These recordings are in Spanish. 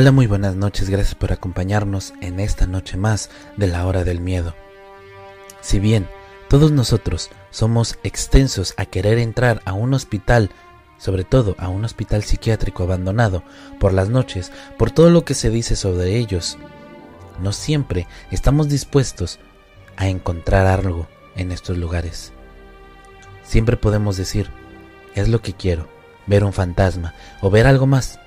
Hola, muy buenas noches, gracias por acompañarnos en esta noche más de la hora del miedo. Si bien todos nosotros somos extensos a querer entrar a un hospital, sobre todo a un hospital psiquiátrico abandonado, por las noches, por todo lo que se dice sobre ellos, no siempre estamos dispuestos a encontrar algo en estos lugares. Siempre podemos decir, es lo que quiero, ver un fantasma o ver algo más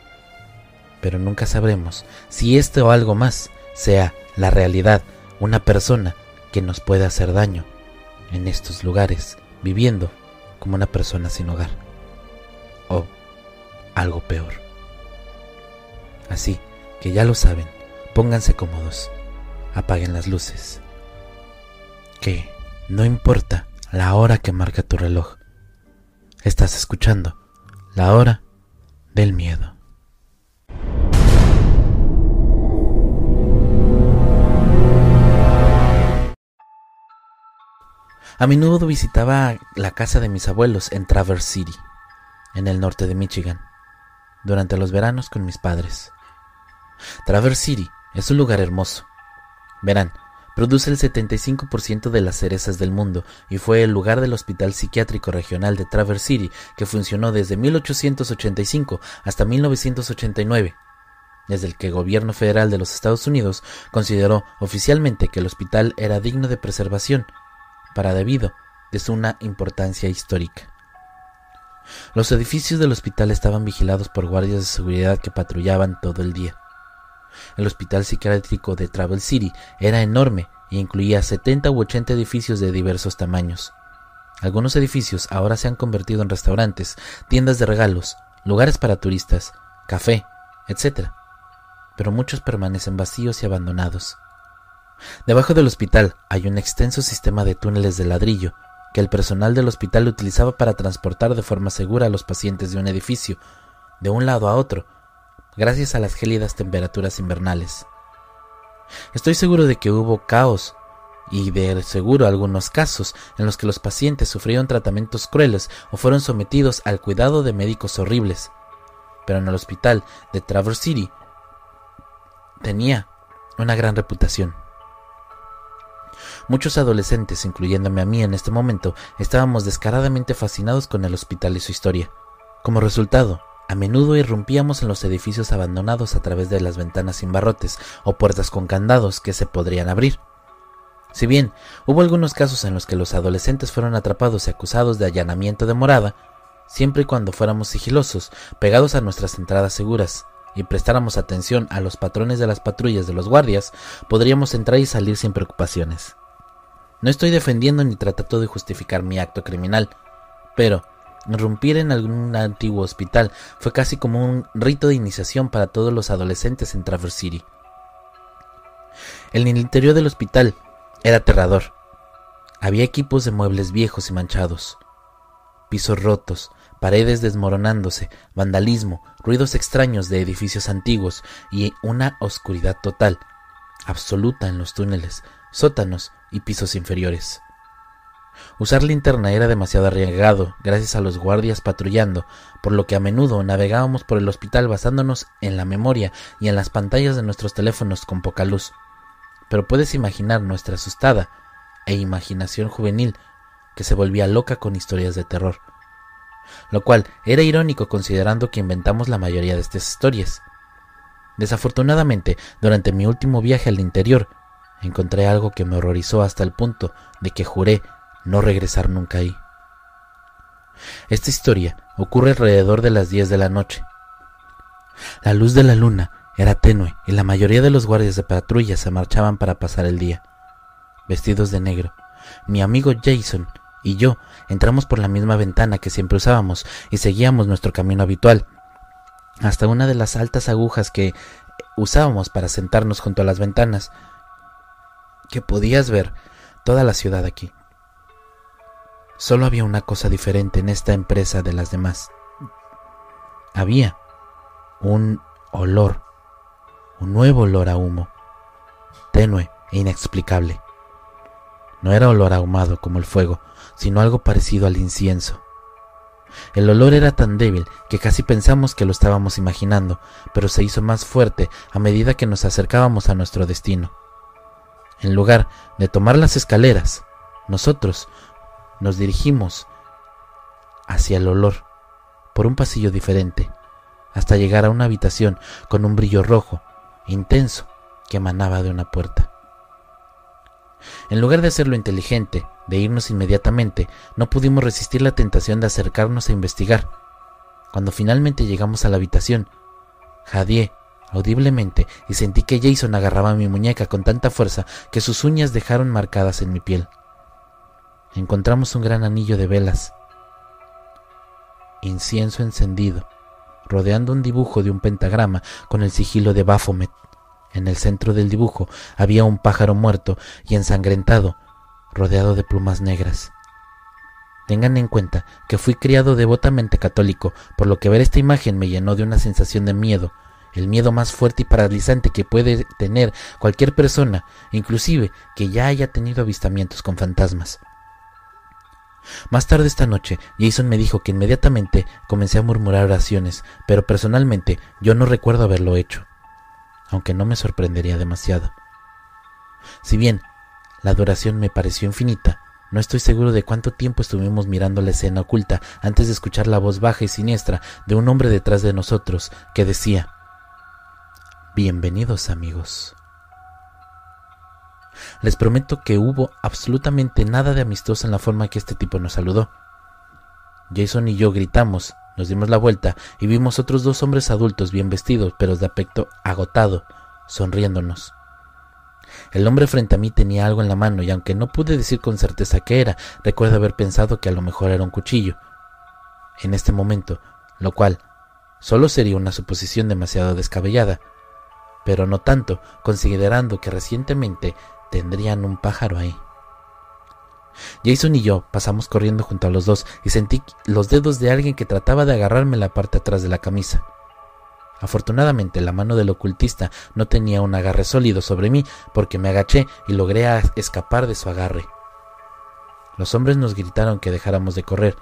pero nunca sabremos si esto o algo más sea la realidad, una persona que nos puede hacer daño en estos lugares, viviendo como una persona sin hogar. O algo peor. Así que ya lo saben, pónganse cómodos, apaguen las luces. Que no importa la hora que marca tu reloj, estás escuchando la hora del miedo. A menudo visitaba la casa de mis abuelos en Traverse City, en el norte de Michigan, durante los veranos con mis padres. Traverse City es un lugar hermoso. Verán, produce el 75% de las cerezas del mundo y fue el lugar del Hospital Psiquiátrico Regional de Traverse City que funcionó desde 1885 hasta 1989 desde el que el gobierno federal de los Estados Unidos consideró oficialmente que el hospital era digno de preservación para debido de su una importancia histórica. Los edificios del hospital estaban vigilados por guardias de seguridad que patrullaban todo el día. El hospital psiquiátrico de Travel City era enorme e incluía 70 u 80 edificios de diversos tamaños. Algunos edificios ahora se han convertido en restaurantes, tiendas de regalos, lugares para turistas, café, etc. Pero muchos permanecen vacíos y abandonados. Debajo del hospital hay un extenso sistema de túneles de ladrillo que el personal del hospital utilizaba para transportar de forma segura a los pacientes de un edificio, de un lado a otro, gracias a las gélidas temperaturas invernales. Estoy seguro de que hubo caos y de seguro algunos casos en los que los pacientes sufrieron tratamientos crueles o fueron sometidos al cuidado de médicos horribles. Pero en el hospital de Traverse City tenía una gran reputación. Muchos adolescentes, incluyéndome a mí en este momento, estábamos descaradamente fascinados con el hospital y su historia. Como resultado, a menudo irrumpíamos en los edificios abandonados a través de las ventanas sin barrotes o puertas con candados que se podrían abrir. Si bien hubo algunos casos en los que los adolescentes fueron atrapados y acusados de allanamiento de morada, siempre y cuando fuéramos sigilosos, pegados a nuestras entradas seguras, y prestáramos atención a los patrones de las patrullas de los guardias, podríamos entrar y salir sin preocupaciones. No estoy defendiendo ni tratando de justificar mi acto criminal, pero irrumpir en algún antiguo hospital fue casi como un rito de iniciación para todos los adolescentes en Traverse City. En el interior del hospital era aterrador. Había equipos de muebles viejos y manchados, pisos rotos, paredes desmoronándose, vandalismo, ruidos extraños de edificios antiguos y una oscuridad total, absoluta en los túneles, sótanos y pisos inferiores. Usar linterna era demasiado arriesgado gracias a los guardias patrullando, por lo que a menudo navegábamos por el hospital basándonos en la memoria y en las pantallas de nuestros teléfonos con poca luz. Pero puedes imaginar nuestra asustada e imaginación juvenil que se volvía loca con historias de terror lo cual era irónico considerando que inventamos la mayoría de estas historias. Desafortunadamente, durante mi último viaje al interior, encontré algo que me horrorizó hasta el punto de que juré no regresar nunca ahí. Esta historia ocurre alrededor de las 10 de la noche. La luz de la luna era tenue y la mayoría de los guardias de patrulla se marchaban para pasar el día. Vestidos de negro, mi amigo Jason y yo entramos por la misma ventana que siempre usábamos y seguíamos nuestro camino habitual, hasta una de las altas agujas que usábamos para sentarnos junto a las ventanas, que podías ver toda la ciudad aquí. Solo había una cosa diferente en esta empresa de las demás. Había un olor, un nuevo olor a humo, tenue e inexplicable. No era olor ahumado como el fuego, sino algo parecido al incienso. El olor era tan débil que casi pensamos que lo estábamos imaginando, pero se hizo más fuerte a medida que nos acercábamos a nuestro destino. En lugar de tomar las escaleras, nosotros nos dirigimos hacia el olor por un pasillo diferente, hasta llegar a una habitación con un brillo rojo, intenso, que emanaba de una puerta. En lugar de hacerlo inteligente, de irnos inmediatamente, no pudimos resistir la tentación de acercarnos a investigar. Cuando finalmente llegamos a la habitación, jadeé audiblemente y sentí que Jason agarraba mi muñeca con tanta fuerza que sus uñas dejaron marcadas en mi piel. Encontramos un gran anillo de velas, incienso encendido, rodeando un dibujo de un pentagrama con el sigilo de Baphomet. En el centro del dibujo había un pájaro muerto y ensangrentado, rodeado de plumas negras. Tengan en cuenta que fui criado devotamente católico, por lo que ver esta imagen me llenó de una sensación de miedo, el miedo más fuerte y paralizante que puede tener cualquier persona, inclusive que ya haya tenido avistamientos con fantasmas. Más tarde esta noche, Jason me dijo que inmediatamente comencé a murmurar oraciones, pero personalmente yo no recuerdo haberlo hecho aunque no me sorprendería demasiado. Si bien la duración me pareció infinita, no estoy seguro de cuánto tiempo estuvimos mirando la escena oculta antes de escuchar la voz baja y siniestra de un hombre detrás de nosotros que decía Bienvenidos amigos. Les prometo que hubo absolutamente nada de amistoso en la forma que este tipo nos saludó. Jason y yo gritamos nos dimos la vuelta y vimos otros dos hombres adultos bien vestidos, pero de aspecto agotado, sonriéndonos. El hombre frente a mí tenía algo en la mano y aunque no pude decir con certeza qué era, recuerdo haber pensado que a lo mejor era un cuchillo. En este momento, lo cual solo sería una suposición demasiado descabellada, pero no tanto, considerando que recientemente tendrían un pájaro ahí. Jason y yo pasamos corriendo junto a los dos y sentí los dedos de alguien que trataba de agarrarme la parte atrás de la camisa. Afortunadamente la mano del ocultista no tenía un agarre sólido sobre mí porque me agaché y logré escapar de su agarre. Los hombres nos gritaron que dejáramos de correr,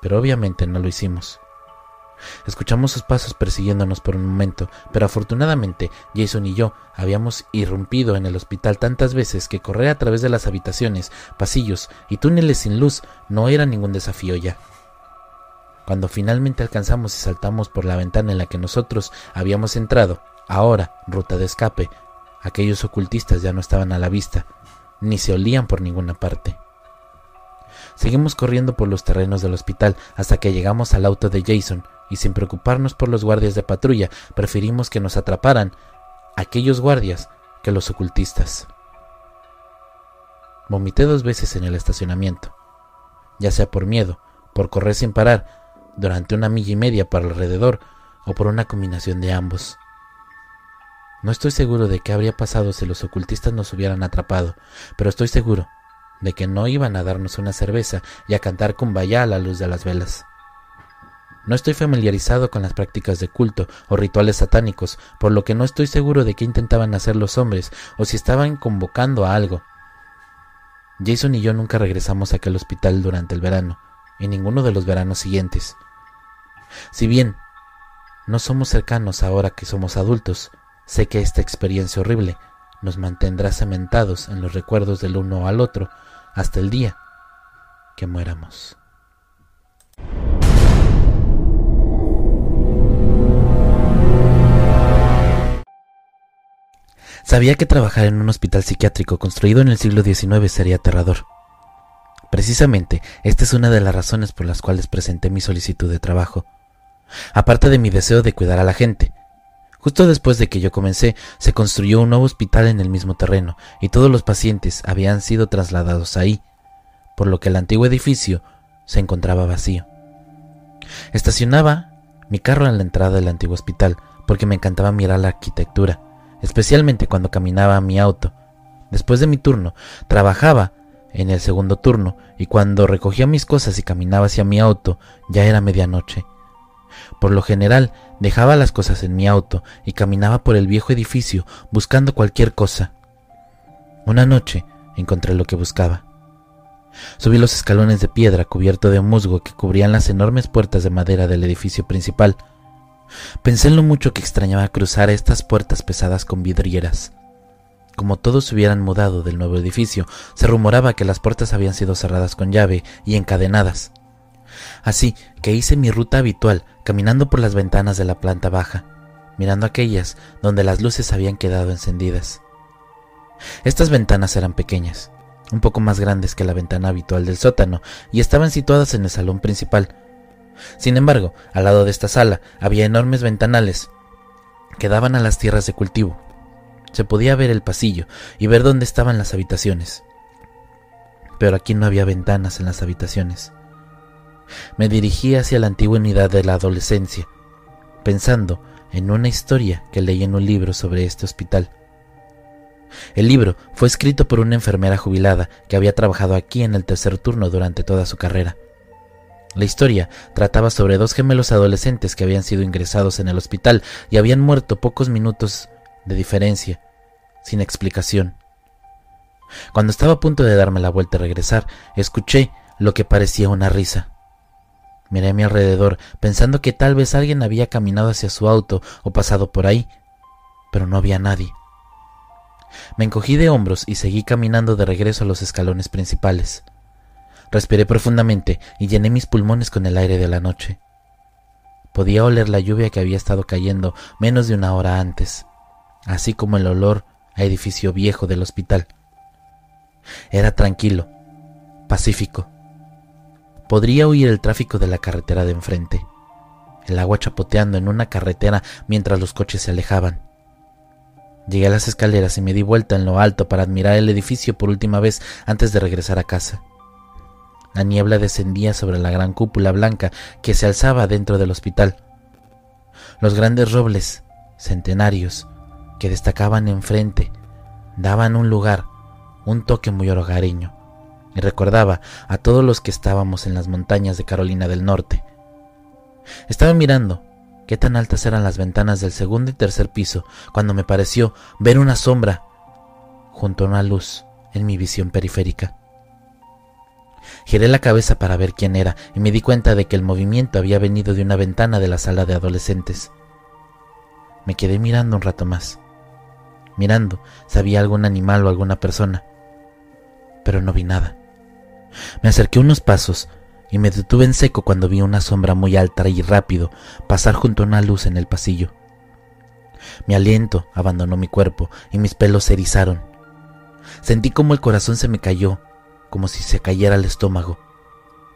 pero obviamente no lo hicimos. Escuchamos sus pasos persiguiéndonos por un momento, pero afortunadamente Jason y yo habíamos irrumpido en el hospital tantas veces que correr a través de las habitaciones, pasillos y túneles sin luz no era ningún desafío ya. Cuando finalmente alcanzamos y saltamos por la ventana en la que nosotros habíamos entrado, ahora ruta de escape, aquellos ocultistas ya no estaban a la vista, ni se olían por ninguna parte. Seguimos corriendo por los terrenos del hospital hasta que llegamos al auto de Jason y sin preocuparnos por los guardias de patrulla, preferimos que nos atraparan aquellos guardias que los ocultistas. Vomité dos veces en el estacionamiento, ya sea por miedo, por correr sin parar, durante una milla y media por alrededor, o por una combinación de ambos. No estoy seguro de qué habría pasado si los ocultistas nos hubieran atrapado, pero estoy seguro de que no iban a darnos una cerveza y a cantar con vaya a la luz de las velas. No estoy familiarizado con las prácticas de culto o rituales satánicos, por lo que no estoy seguro de qué intentaban hacer los hombres o si estaban convocando a algo. Jason y yo nunca regresamos a aquel hospital durante el verano, y ninguno de los veranos siguientes. Si bien no somos cercanos ahora que somos adultos, sé que esta experiencia horrible nos mantendrá cementados en los recuerdos del uno al otro hasta el día que muéramos. Sabía que trabajar en un hospital psiquiátrico construido en el siglo XIX sería aterrador. Precisamente, esta es una de las razones por las cuales presenté mi solicitud de trabajo. Aparte de mi deseo de cuidar a la gente, Justo después de que yo comencé, se construyó un nuevo hospital en el mismo terreno, y todos los pacientes habían sido trasladados ahí, por lo que el antiguo edificio se encontraba vacío. Estacionaba mi carro en la entrada del antiguo hospital, porque me encantaba mirar la arquitectura, especialmente cuando caminaba a mi auto, Después de mi turno, trabajaba en el segundo turno y cuando recogía mis cosas y caminaba hacia mi auto ya era medianoche. Por lo general dejaba las cosas en mi auto y caminaba por el viejo edificio buscando cualquier cosa. Una noche encontré lo que buscaba. Subí los escalones de piedra cubierto de musgo que cubrían las enormes puertas de madera del edificio principal. Pensé en lo mucho que extrañaba cruzar estas puertas pesadas con vidrieras. Como todos se hubieran mudado del nuevo edificio, se rumoraba que las puertas habían sido cerradas con llave y encadenadas. Así que hice mi ruta habitual, caminando por las ventanas de la planta baja, mirando aquellas donde las luces habían quedado encendidas. Estas ventanas eran pequeñas, un poco más grandes que la ventana habitual del sótano, y estaban situadas en el salón principal. Sin embargo, al lado de esta sala había enormes ventanales que daban a las tierras de cultivo, se podía ver el pasillo y ver dónde estaban las habitaciones. Pero aquí no había ventanas en las habitaciones. Me dirigí hacia la antigua unidad de la adolescencia, pensando en una historia que leí en un libro sobre este hospital. El libro fue escrito por una enfermera jubilada que había trabajado aquí en el tercer turno durante toda su carrera. La historia trataba sobre dos gemelos adolescentes que habían sido ingresados en el hospital y habían muerto pocos minutos de diferencia, sin explicación. Cuando estaba a punto de darme la vuelta y regresar, escuché lo que parecía una risa. Miré a mi alrededor, pensando que tal vez alguien había caminado hacia su auto o pasado por ahí, pero no había nadie. Me encogí de hombros y seguí caminando de regreso a los escalones principales. Respiré profundamente y llené mis pulmones con el aire de la noche. Podía oler la lluvia que había estado cayendo menos de una hora antes así como el olor a edificio viejo del hospital. Era tranquilo, pacífico. Podría oír el tráfico de la carretera de enfrente, el agua chapoteando en una carretera mientras los coches se alejaban. Llegué a las escaleras y me di vuelta en lo alto para admirar el edificio por última vez antes de regresar a casa. La niebla descendía sobre la gran cúpula blanca que se alzaba dentro del hospital. Los grandes robles, centenarios, que destacaban enfrente daban un lugar, un toque muy hogareño, y recordaba a todos los que estábamos en las montañas de Carolina del Norte. Estaba mirando qué tan altas eran las ventanas del segundo y tercer piso cuando me pareció ver una sombra junto a una luz en mi visión periférica. Giré la cabeza para ver quién era y me di cuenta de que el movimiento había venido de una ventana de la sala de adolescentes. Me quedé mirando un rato más mirando si había algún animal o alguna persona, pero no vi nada. Me acerqué unos pasos y me detuve en seco cuando vi una sombra muy alta y rápido pasar junto a una luz en el pasillo. Mi aliento abandonó mi cuerpo y mis pelos se erizaron. Sentí como el corazón se me cayó, como si se cayera el estómago.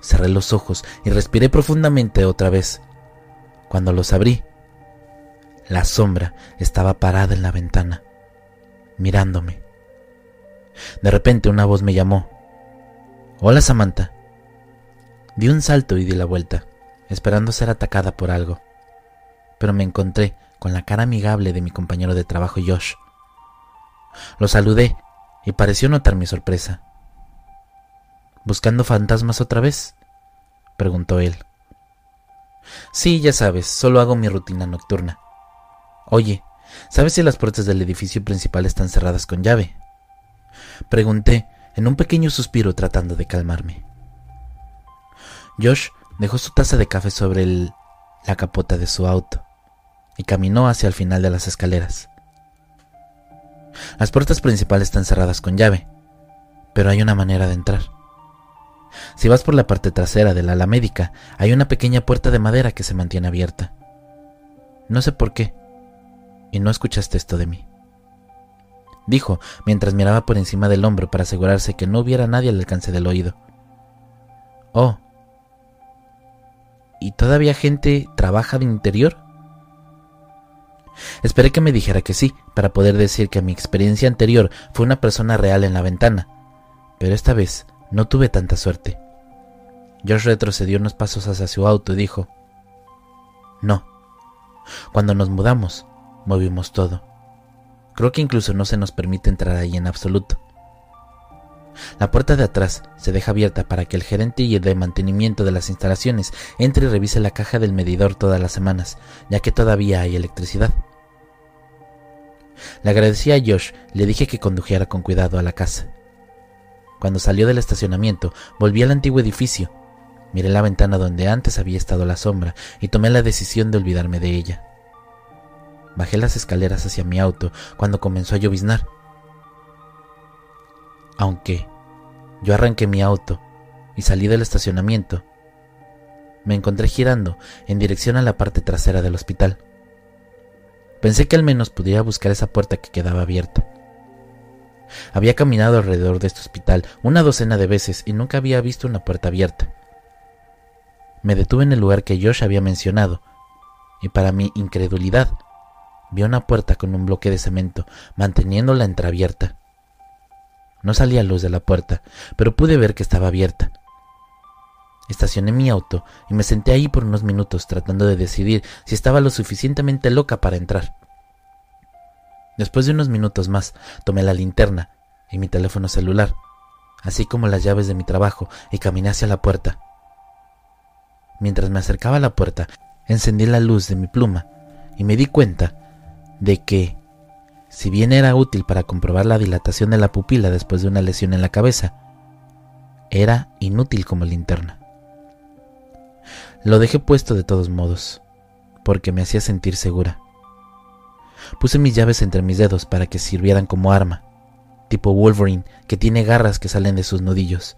Cerré los ojos y respiré profundamente otra vez. Cuando los abrí, la sombra estaba parada en la ventana mirándome. De repente una voz me llamó. Hola Samantha. Di un salto y di la vuelta, esperando ser atacada por algo. Pero me encontré con la cara amigable de mi compañero de trabajo Josh. Lo saludé y pareció notar mi sorpresa. ¿Buscando fantasmas otra vez? preguntó él. Sí, ya sabes, solo hago mi rutina nocturna. Oye, ¿Sabes si las puertas del edificio principal están cerradas con llave? Pregunté en un pequeño suspiro tratando de calmarme. Josh dejó su taza de café sobre la capota de su auto y caminó hacia el final de las escaleras. Las puertas principales están cerradas con llave, pero hay una manera de entrar. Si vas por la parte trasera del ala médica, hay una pequeña puerta de madera que se mantiene abierta. No sé por qué, y no escuchaste esto de mí. Dijo mientras miraba por encima del hombro para asegurarse que no hubiera nadie al alcance del oído. Oh. ¿Y todavía gente trabaja de interior? Esperé que me dijera que sí, para poder decir que mi experiencia anterior fue una persona real en la ventana, pero esta vez no tuve tanta suerte. Josh retrocedió unos pasos hacia su auto y dijo, No, cuando nos mudamos, movimos todo. Creo que incluso no se nos permite entrar ahí en absoluto. La puerta de atrás se deja abierta para que el gerente y el de mantenimiento de las instalaciones entre y revise la caja del medidor todas las semanas, ya que todavía hay electricidad. Le agradecí a Josh, le dije que condujera con cuidado a la casa. Cuando salió del estacionamiento, volví al antiguo edificio. Miré la ventana donde antes había estado la sombra y tomé la decisión de olvidarme de ella. Bajé las escaleras hacia mi auto cuando comenzó a lloviznar. Aunque yo arranqué mi auto y salí del estacionamiento, me encontré girando en dirección a la parte trasera del hospital. Pensé que al menos pudiera buscar esa puerta que quedaba abierta. Había caminado alrededor de este hospital una docena de veces y nunca había visto una puerta abierta. Me detuve en el lugar que Josh había mencionado, y para mi incredulidad, vi una puerta con un bloque de cemento, manteniéndola entreabierta. No salía luz de la puerta, pero pude ver que estaba abierta. Estacioné mi auto y me senté ahí por unos minutos tratando de decidir si estaba lo suficientemente loca para entrar. Después de unos minutos más, tomé la linterna y mi teléfono celular, así como las llaves de mi trabajo, y caminé hacia la puerta. Mientras me acercaba a la puerta, encendí la luz de mi pluma y me di cuenta de que, si bien era útil para comprobar la dilatación de la pupila después de una lesión en la cabeza, era inútil como linterna. Lo dejé puesto de todos modos, porque me hacía sentir segura. Puse mis llaves entre mis dedos para que sirvieran como arma, tipo Wolverine que tiene garras que salen de sus nudillos.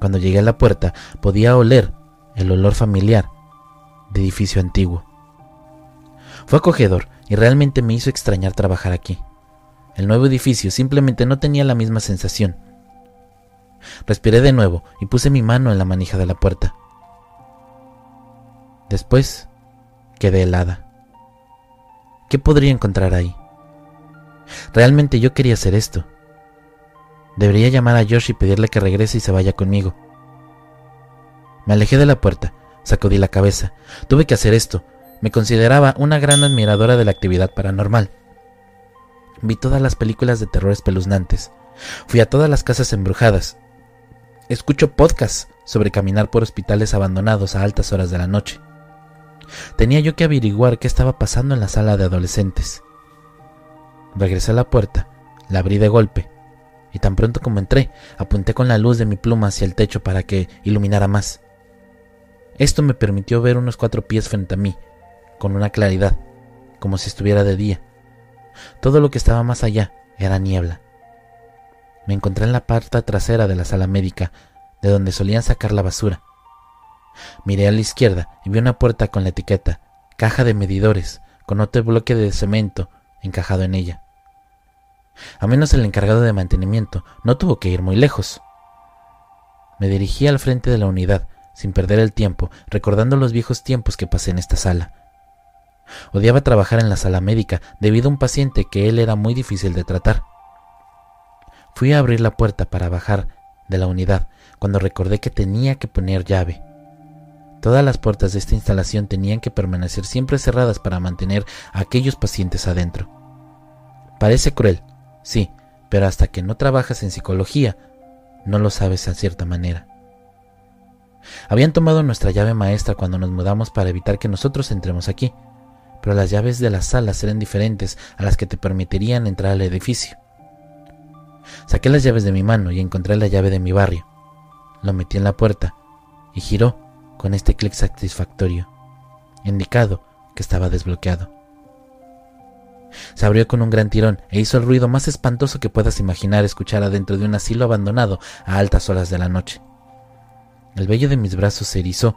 Cuando llegué a la puerta podía oler el olor familiar de edificio antiguo. Fue acogedor y realmente me hizo extrañar trabajar aquí. El nuevo edificio simplemente no tenía la misma sensación. Respiré de nuevo y puse mi mano en la manija de la puerta. Después quedé helada. ¿Qué podría encontrar ahí? Realmente yo quería hacer esto. Debería llamar a Josh y pedirle que regrese y se vaya conmigo. Me alejé de la puerta, sacudí la cabeza. Tuve que hacer esto. Me consideraba una gran admiradora de la actividad paranormal. Vi todas las películas de terror espeluznantes. Fui a todas las casas embrujadas. Escucho podcasts sobre caminar por hospitales abandonados a altas horas de la noche. Tenía yo que averiguar qué estaba pasando en la sala de adolescentes. Regresé a la puerta, la abrí de golpe, y tan pronto como entré, apunté con la luz de mi pluma hacia el techo para que iluminara más. Esto me permitió ver unos cuatro pies frente a mí, con una claridad, como si estuviera de día. Todo lo que estaba más allá era niebla. Me encontré en la parte trasera de la sala médica, de donde solían sacar la basura. Miré a la izquierda y vi una puerta con la etiqueta caja de medidores, con otro bloque de cemento encajado en ella. A menos el encargado de mantenimiento no tuvo que ir muy lejos. Me dirigí al frente de la unidad, sin perder el tiempo, recordando los viejos tiempos que pasé en esta sala. Odiaba trabajar en la sala médica debido a un paciente que él era muy difícil de tratar. Fui a abrir la puerta para bajar de la unidad cuando recordé que tenía que poner llave. Todas las puertas de esta instalación tenían que permanecer siempre cerradas para mantener a aquellos pacientes adentro. Parece cruel, sí, pero hasta que no trabajas en psicología, no lo sabes en cierta manera. Habían tomado nuestra llave maestra cuando nos mudamos para evitar que nosotros entremos aquí, pero las llaves de las salas eran diferentes a las que te permitirían entrar al edificio. Saqué las llaves de mi mano y encontré la llave de mi barrio. Lo metí en la puerta y giró con este clic satisfactorio, indicado que estaba desbloqueado. Se abrió con un gran tirón e hizo el ruido más espantoso que puedas imaginar escuchar adentro de un asilo abandonado a altas horas de la noche. El vello de mis brazos se erizó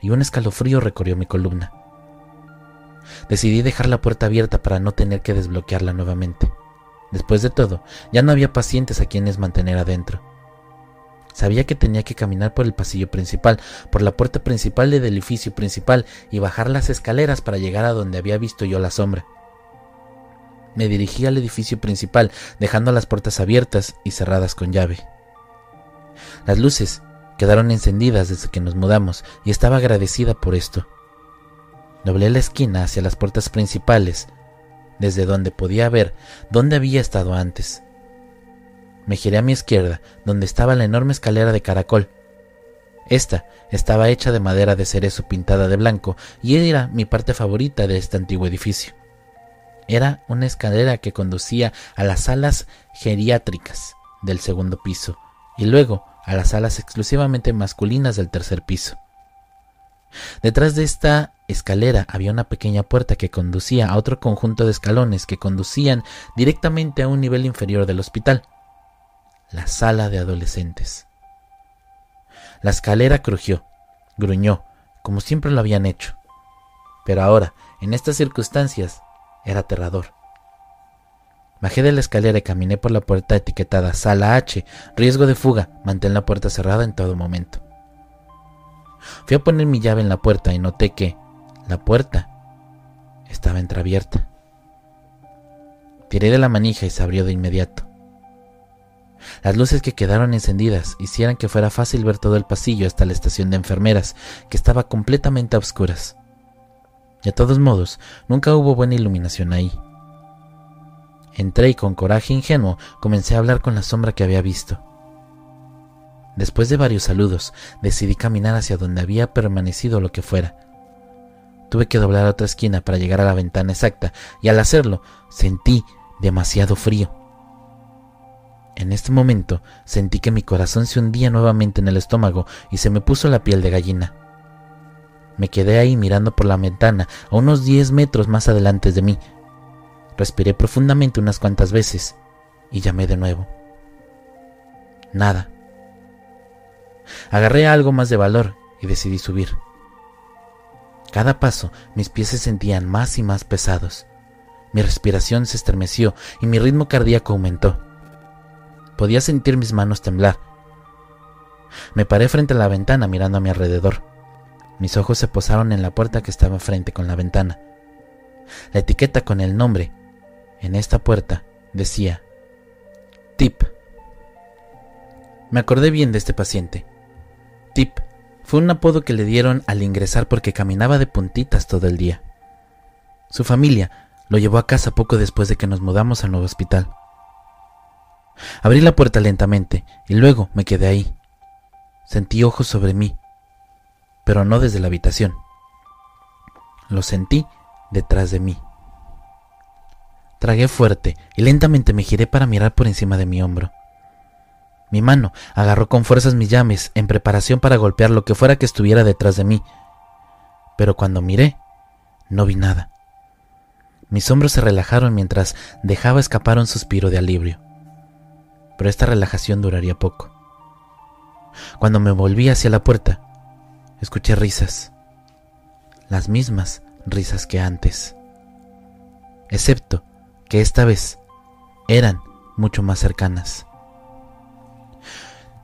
y un escalofrío recorrió mi columna. Decidí dejar la puerta abierta para no tener que desbloquearla nuevamente. Después de todo, ya no había pacientes a quienes mantener adentro. Sabía que tenía que caminar por el pasillo principal, por la puerta principal del edificio principal y bajar las escaleras para llegar a donde había visto yo la sombra. Me dirigí al edificio principal, dejando las puertas abiertas y cerradas con llave. Las luces quedaron encendidas desde que nos mudamos y estaba agradecida por esto. Doblé la esquina hacia las puertas principales, desde donde podía ver dónde había estado antes. Me giré a mi izquierda, donde estaba la enorme escalera de caracol. Esta estaba hecha de madera de cerezo pintada de blanco y era mi parte favorita de este antiguo edificio. Era una escalera que conducía a las salas geriátricas del segundo piso y luego a las salas exclusivamente masculinas del tercer piso. Detrás de esta escalera había una pequeña puerta que conducía a otro conjunto de escalones que conducían directamente a un nivel inferior del hospital, la sala de adolescentes. La escalera crujió, gruñó, como siempre lo habían hecho. Pero ahora, en estas circunstancias, era aterrador. Bajé de la escalera y caminé por la puerta etiquetada Sala H, riesgo de fuga, mantén la puerta cerrada en todo momento. Fui a poner mi llave en la puerta y noté que la puerta estaba entreabierta. Tiré de la manija y se abrió de inmediato. Las luces que quedaron encendidas hicieran que fuera fácil ver todo el pasillo hasta la estación de enfermeras, que estaba completamente a oscuras. De todos modos, nunca hubo buena iluminación ahí. Entré y con coraje ingenuo comencé a hablar con la sombra que había visto. Después de varios saludos, decidí caminar hacia donde había permanecido lo que fuera. Tuve que doblar otra esquina para llegar a la ventana exacta, y al hacerlo sentí demasiado frío. En este momento sentí que mi corazón se hundía nuevamente en el estómago y se me puso la piel de gallina. Me quedé ahí mirando por la ventana a unos 10 metros más adelante de mí. Respiré profundamente unas cuantas veces y llamé de nuevo. Nada. Agarré algo más de valor y decidí subir. Cada paso mis pies se sentían más y más pesados. Mi respiración se estremeció y mi ritmo cardíaco aumentó. Podía sentir mis manos temblar. Me paré frente a la ventana mirando a mi alrededor. Mis ojos se posaron en la puerta que estaba frente con la ventana. La etiqueta con el nombre en esta puerta decía Tip. Me acordé bien de este paciente. Tip fue un apodo que le dieron al ingresar porque caminaba de puntitas todo el día. Su familia lo llevó a casa poco después de que nos mudamos al nuevo hospital. Abrí la puerta lentamente y luego me quedé ahí. Sentí ojos sobre mí, pero no desde la habitación. Lo sentí detrás de mí. Tragué fuerte y lentamente me giré para mirar por encima de mi hombro. Mi mano agarró con fuerzas mis llaves en preparación para golpear lo que fuera que estuviera detrás de mí. Pero cuando miré, no vi nada. Mis hombros se relajaron mientras dejaba escapar un suspiro de alivio pero esta relajación duraría poco. Cuando me volví hacia la puerta, escuché risas, las mismas risas que antes, excepto que esta vez eran mucho más cercanas,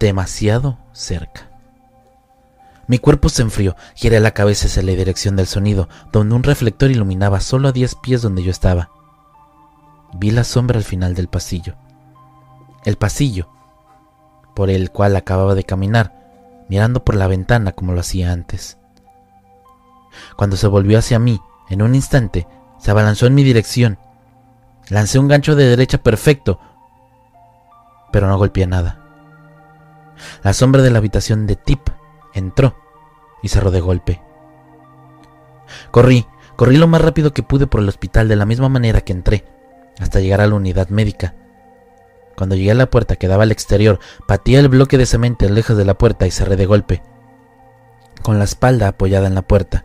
demasiado cerca. Mi cuerpo se enfrió, giré la cabeza hacia la dirección del sonido, donde un reflector iluminaba solo a diez pies donde yo estaba. Vi la sombra al final del pasillo el pasillo por el cual acababa de caminar, mirando por la ventana como lo hacía antes. Cuando se volvió hacia mí, en un instante, se abalanzó en mi dirección. Lancé un gancho de derecha perfecto, pero no golpeé nada. La sombra de la habitación de Tip entró y cerró de golpe. Corrí, corrí lo más rápido que pude por el hospital de la misma manera que entré, hasta llegar a la unidad médica. Cuando llegué a la puerta que daba al exterior, pateé el bloque de cemento lejos de la puerta y cerré de golpe, con la espalda apoyada en la puerta.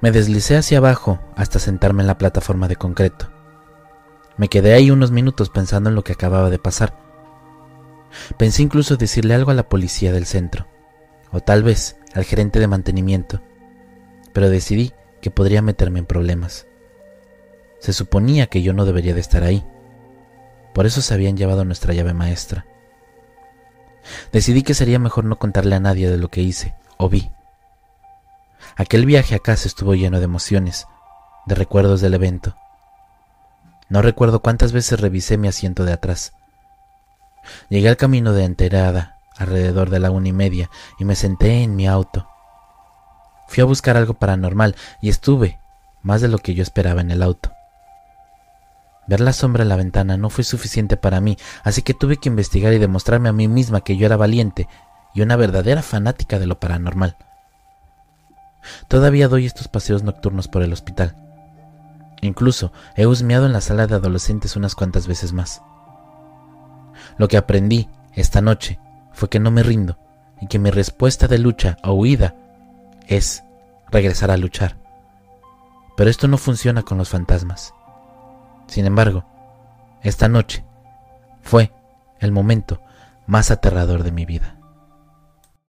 Me deslicé hacia abajo hasta sentarme en la plataforma de concreto. Me quedé ahí unos minutos pensando en lo que acababa de pasar. Pensé incluso decirle algo a la policía del centro, o tal vez al gerente de mantenimiento, pero decidí que podría meterme en problemas. Se suponía que yo no debería de estar ahí. Por eso se habían llevado nuestra llave maestra. Decidí que sería mejor no contarle a nadie de lo que hice o vi. Aquel viaje a casa estuvo lleno de emociones, de recuerdos del evento. No recuerdo cuántas veces revisé mi asiento de atrás. Llegué al camino de enterada, alrededor de la una y media, y me senté en mi auto. Fui a buscar algo paranormal y estuve más de lo que yo esperaba en el auto. Ver la sombra en la ventana no fue suficiente para mí, así que tuve que investigar y demostrarme a mí misma que yo era valiente y una verdadera fanática de lo paranormal. Todavía doy estos paseos nocturnos por el hospital. Incluso he husmeado en la sala de adolescentes unas cuantas veces más. Lo que aprendí esta noche fue que no me rindo y que mi respuesta de lucha o huida es regresar a luchar. Pero esto no funciona con los fantasmas. Sin embargo, esta noche fue el momento más aterrador de mi vida.